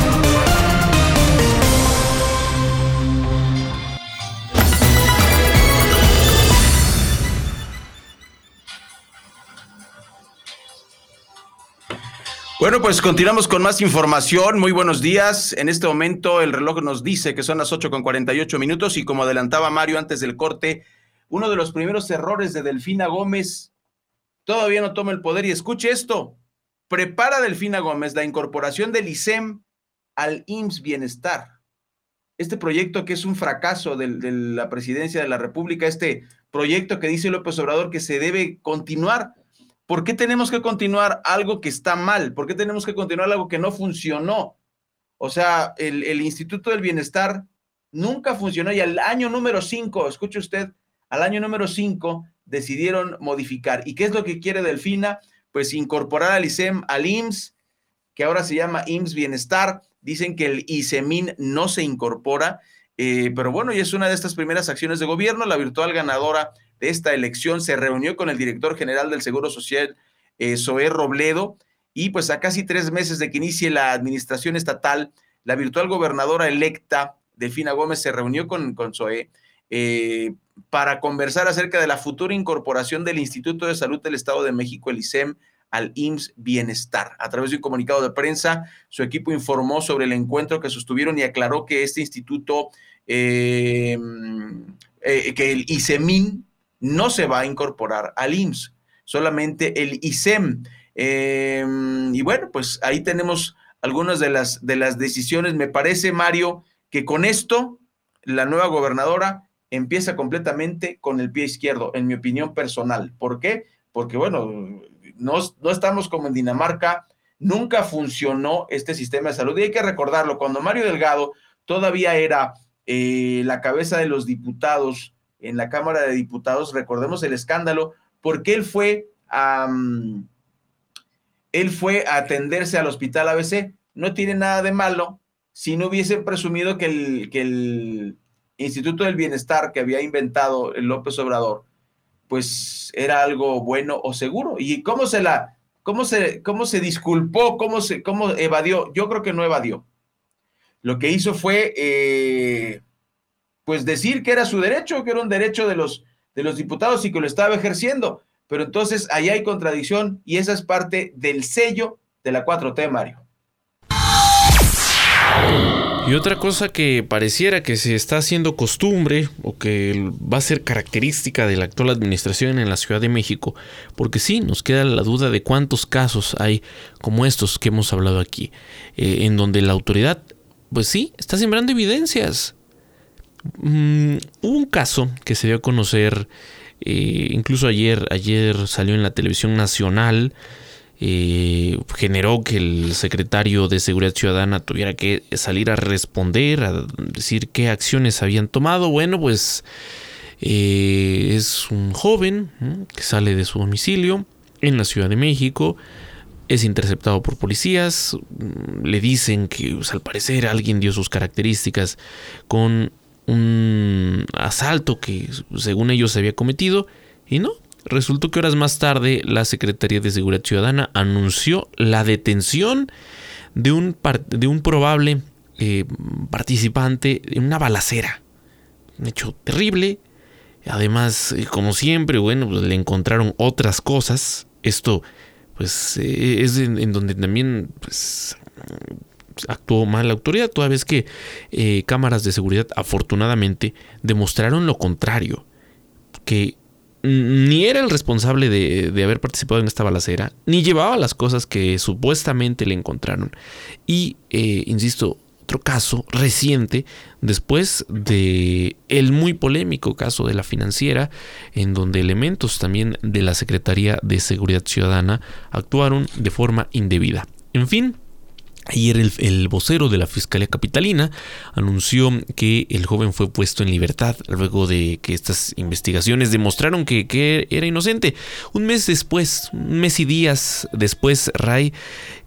Bueno, pues continuamos con más información. Muy buenos días. En este momento el reloj nos dice que son las 8 con 48 minutos y como adelantaba Mario antes del corte, uno de los primeros errores de Delfina Gómez todavía no toma el poder y escuche esto. Prepara Delfina Gómez la incorporación del ISEM al IMSS Bienestar. Este proyecto que es un fracaso de, de la presidencia de la República, este proyecto que dice López Obrador que se debe continuar ¿Por qué tenemos que continuar algo que está mal? ¿Por qué tenemos que continuar algo que no funcionó? O sea, el, Instituto del Bienestar nunca funcionó y al año número 5, escuche usted, al año número 5 decidieron modificar. ¿Y qué es lo que quiere Delfina? Pues incorporar al ISEM al IMSS, que ahora se llama IMSS Bienestar. Dicen que el ISEMIN no se incorpora, eh, pero bueno, y es una de estas primeras acciones de gobierno. La virtual ganadora de esta elección se reunió con el director general del Seguro Social, eh, Robledo, y pues a casi tres meses de que inicie la administración estatal, la virtual gobernadora electa, Delfina Gómez, se reunió con, con eh, para conversar acerca de la futura incorporación del Instituto de Salud del Estado de México, el ISEM, al IMSS Bienestar. A través de un comunicado de prensa, su equipo informó sobre el encuentro que sostuvieron y aclaró que este instituto, eh, eh, que el ISEMIN, no se va a incorporar al IMSS, solamente el ISEM. Eh, y bueno, pues ahí tenemos algunas de las, de las decisiones. Me parece, Mario, que con esto la nueva gobernadora empieza completamente con el pie izquierdo, en mi opinión personal. ¿Por qué? Porque, bueno, no, no estamos como en Dinamarca nunca funcionó este sistema de salud. Y hay que recordarlo, cuando Mario Delgado todavía era eh, la cabeza de los diputados en la Cámara de Diputados, recordemos el escándalo, porque él fue a, mm, él fue a atenderse al hospital ABC. No tiene nada de malo si no hubiesen presumido que el, que el Instituto del Bienestar que había inventado López Obrador, pues era algo bueno o seguro. ¿Y cómo se la, cómo se, cómo se disculpó, cómo se, cómo evadió? Yo creo que no evadió. Lo que hizo fue, eh, pues decir que era su derecho, que era un derecho de los, de los diputados y que lo estaba ejerciendo. Pero entonces ahí hay contradicción y esa es parte del sello de la 4T, Mario. Y otra cosa que pareciera que se está haciendo costumbre o que va a ser característica de la actual administración en la Ciudad de México, porque sí, nos queda la duda de cuántos casos hay como estos que hemos hablado aquí, eh, en donde la autoridad, pues sí, está sembrando evidencias. Mm, hubo un caso que se dio a conocer, eh, incluso ayer, ayer salió en la televisión nacional, eh, generó que el secretario de Seguridad Ciudadana tuviera que salir a responder, a decir qué acciones habían tomado. Bueno, pues eh, es un joven que sale de su domicilio en la Ciudad de México, es interceptado por policías, mm, le dicen que pues, al parecer alguien dio sus características con un asalto que según ellos se había cometido y no, Resultó que horas más tarde la Secretaría de Seguridad Ciudadana anunció la detención de un, de un probable eh, participante en una balacera. Un hecho terrible. Además, eh, como siempre, bueno, pues le encontraron otras cosas. Esto, pues, eh, es en, donde también, pues, actuó mal la autoridad, toda vez que cámaras de seguridad afortunadamente demostraron lo contrario, que ni era el responsable de, haber participado en esta balacera, ni llevaba las cosas que supuestamente le encontraron. Y, eh, insisto, otro caso reciente, después de el muy polémico caso de la financiera, en donde elementos también de la Secretaría de Seguridad Ciudadana actuaron de forma indebida. En fin, Ayer el, vocero de la Fiscalía Capitalina anunció que el joven fue puesto en libertad luego de que estas investigaciones demostraron que, que, era inocente. Un mes después, un mes y días después, Ray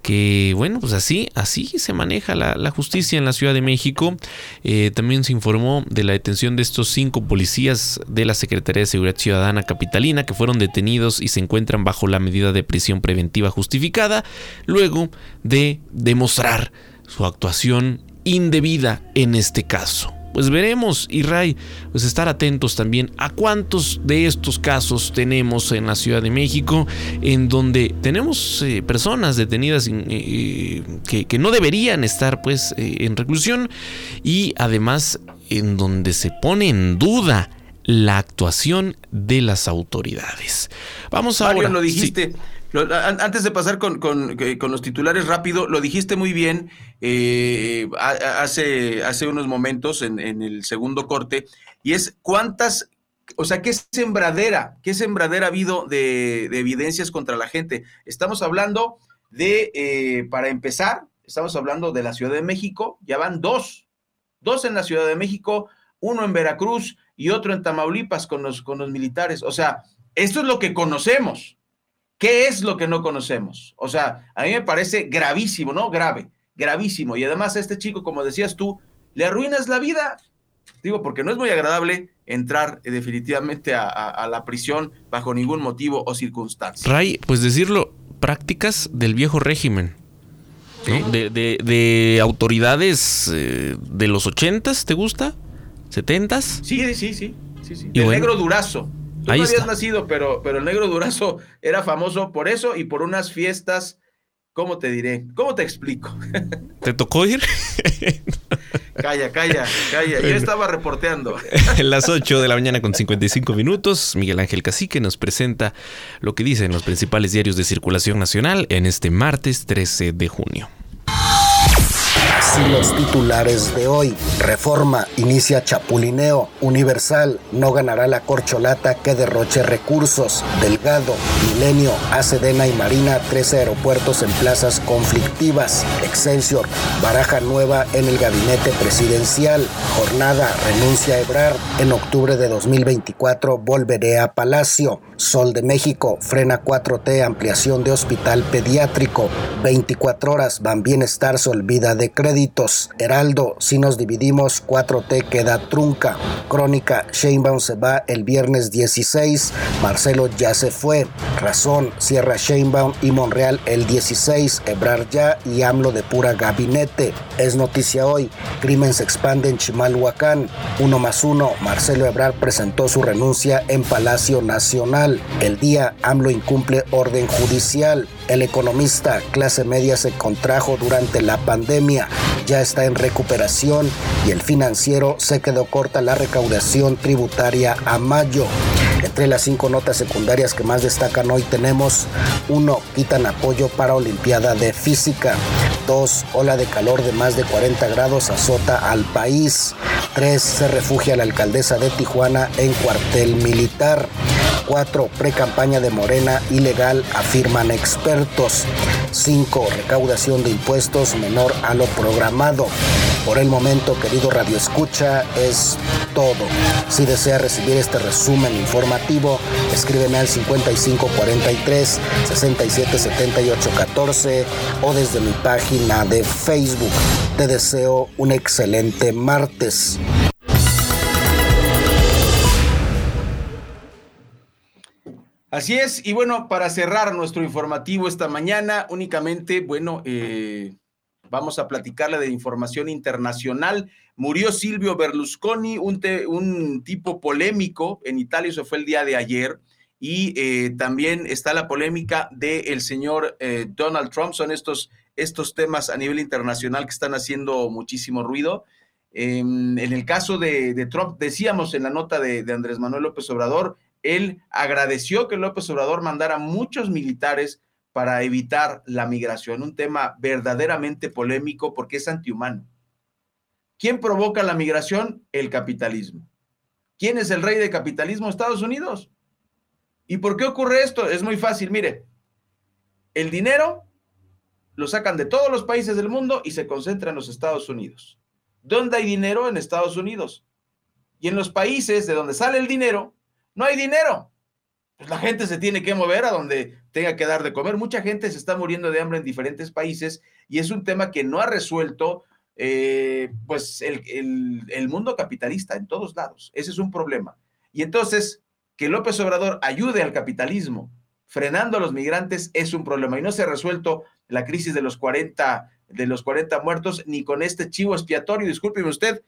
que bueno, pues así, así se maneja la, justicia en la Ciudad de México. Eh, también se informó de la detención de estos cinco policías de la Secretaría de Seguridad Ciudadana Capitalina que fueron detenidos y se encuentran bajo la medida de prisión preventiva justificada luego de demostrar su actuación indebida en este caso pues veremos y Ray, pues estar atentos también a cuántos de estos casos tenemos en la Ciudad de México, en donde tenemos eh, personas detenidas eh, que, no deberían estar pues eh, en reclusión y además en donde se pone en duda la actuación de las autoridades. Vamos a Mario, lo dijiste antes de pasar con, los titulares rápido, lo dijiste muy bien eh, hace, hace unos momentos en, el segundo corte, y es cuántas, o sea, qué sembradera, qué sembradera ha habido de, evidencias contra la gente. Estamos hablando de, eh, para empezar, estamos hablando de la Ciudad de México, ya van dos, dos en la Ciudad de México, uno en Veracruz y otro en Tamaulipas con los, con los militares. O sea, esto es lo que conocemos. ¿Qué es lo que no conocemos? O sea, a mí me parece gravísimo, ¿no? Grave, gravísimo. Y además a este chico, como decías tú, le arruinas la vida. Digo, porque no es muy agradable entrar eh, definitivamente a, la prisión bajo ningún motivo o circunstancia. Ray, pues decirlo, prácticas del viejo régimen. De, autoridades eh, de los ochentas, ¿te gusta? ¿Setentas? Sí, sí, sí. sí, sí. El negro durazo. Tú no habías nacido, pero, pero el negro Durazo era famoso por eso y por unas fiestas. ¿Cómo te diré? ¿Cómo te explico? ¿Te tocó ir? calla, calla, calla. Yo estaba reporteando. En las 8 de la mañana con 55 minutos, Miguel Ángel Cacique nos presenta lo que dicen los principales diarios de circulación nacional en este martes 13 de junio. Así los titulares de hoy. Reforma inicia chapulineo. Universal no ganará la corcholata que derroche recursos. Delgado, Milenio, Acedena y Marina, 13 aeropuertos en plazas conflictivas. Excelsior, baraja nueva en el gabinete presidencial. Jornada, renuncia a Ebrard. En octubre de 2024 volveré a Palacio. Sol de México, frena 4T, ampliación de hospital pediátrico. 24 horas, Van Bienestar se olvida de Heraldo, si nos dividimos, 4T queda trunca. Crónica, Sheinbaum se va el viernes 16, Marcelo ya se fue. Razón, cierra Sheinbaum y Monreal el 16, Ebrar ya y AMLO de pura gabinete. Es noticia hoy, crimen se expande en Chimalhuacán. Uno más uno, Marcelo Ebrar presentó su renuncia en Palacio Nacional. El día AMLO incumple orden judicial. El economista clase media se contrajo durante la pandemia, ya está en recuperación y el financiero se quedó corta la recaudación tributaria a mayo. Entre las cinco notas secundarias que más destacan hoy tenemos 1. Quitan apoyo para Olimpiada de Física. 2. Ola de calor de más de 40 grados azota al país. 3. Se refugia la alcaldesa de Tijuana en cuartel militar. 4. Pre-campaña de Morena ilegal, afirman expertos. 5. Recaudación de impuestos menor a lo programado. Por el momento, querido Radio Escucha, es todo. Si desea recibir este resumen informativo, escríbeme al 5543 677814 o desde mi página de Facebook. Te deseo un excelente martes. Así es, y bueno, para cerrar nuestro informativo esta mañana, únicamente, bueno, eh, vamos a platicarle de información internacional. Murió Silvio Berlusconi, un, te, un tipo polémico en Italia, eso fue el día de ayer, y eh, también está la polémica del señor eh, Donald Trump, son estos, estos temas a nivel internacional que están haciendo muchísimo ruido. en el caso de, de, Trump, decíamos en la nota de, de Andrés Manuel López Obrador, él agradeció que López Obrador mandara muchos militares para evitar la migración, un tema verdaderamente polémico porque es antihumano. ¿Quién provoca la migración? El capitalismo. ¿Quién es el rey del capitalismo? Estados Unidos. ¿Y por qué ocurre esto? Es muy fácil, mire, el dinero lo sacan de todos los países del mundo y se concentra en los Estados Unidos. ¿Dónde hay dinero? En Estados Unidos. Y en los países de donde sale el dinero, no hay dinero. Pues la gente se tiene que mover a donde tenga que dar de comer. Mucha gente se está muriendo de hambre en diferentes países y es un tema que no ha resuelto eh, pues el, el, mundo capitalista en todos lados. Ese es un problema. Y entonces, que López Obrador ayude al capitalismo frenando a los migrantes es un problema y no se ha resuelto la crisis de los 40 de los 40 muertos ni con este chivo expiatorio, discúlpeme usted,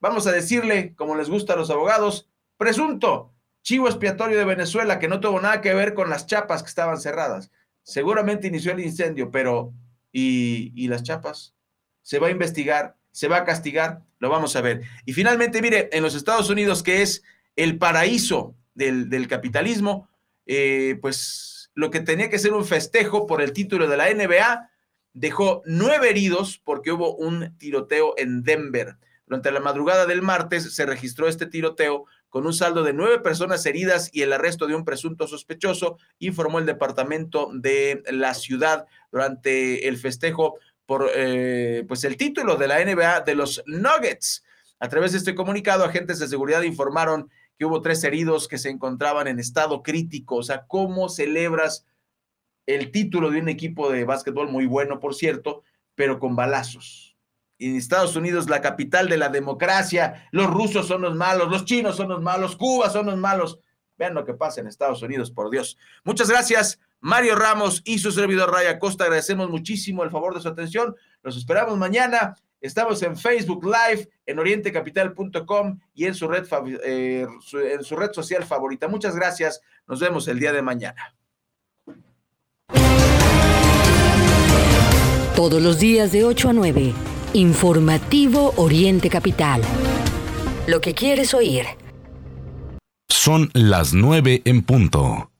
vamos a decirle, como les gusta a los abogados, presunto chivo expiatorio de Venezuela que no tuvo nada que ver con las chapas que estaban cerradas. Seguramente inició el incendio, pero ¿y, y las chapas? Se va a investigar, se va a castigar, lo vamos a ver. Y finalmente, mire, en los Estados Unidos, que es el paraíso del, capitalismo, eh, pues lo que tenía que ser un festejo por el título de la NBA, dejó nueve heridos porque hubo un tiroteo en Denver. Durante la madrugada del martes se registró este tiroteo con un saldo de nueve personas heridas y el arresto de un presunto sospechoso, informó el departamento de la ciudad durante el festejo por eh, pues el título de la NBA de los Nuggets. A través de este comunicado, agentes de seguridad informaron que hubo tres heridos que se encontraban en estado crítico. O sea, ¿cómo celebras el título de un equipo de básquetbol muy bueno, por cierto, pero con balazos? En Estados Unidos, la capital de la democracia, los rusos son los malos, los chinos son los malos, Cuba son los malos. Vean lo que pasa en Estados Unidos, por Dios. Muchas gracias, Mario Ramos y su servidor Raya Costa. Agradecemos muchísimo el favor de su atención. Los esperamos mañana. Estamos en Facebook Live, en orientecapital.com y en su, red, eh, en su red social favorita. Muchas gracias. Nos vemos el día de mañana. Todos los días de 8 a 9. Informativo Oriente Capital. Lo que quieres oír. Son las 9 en punto.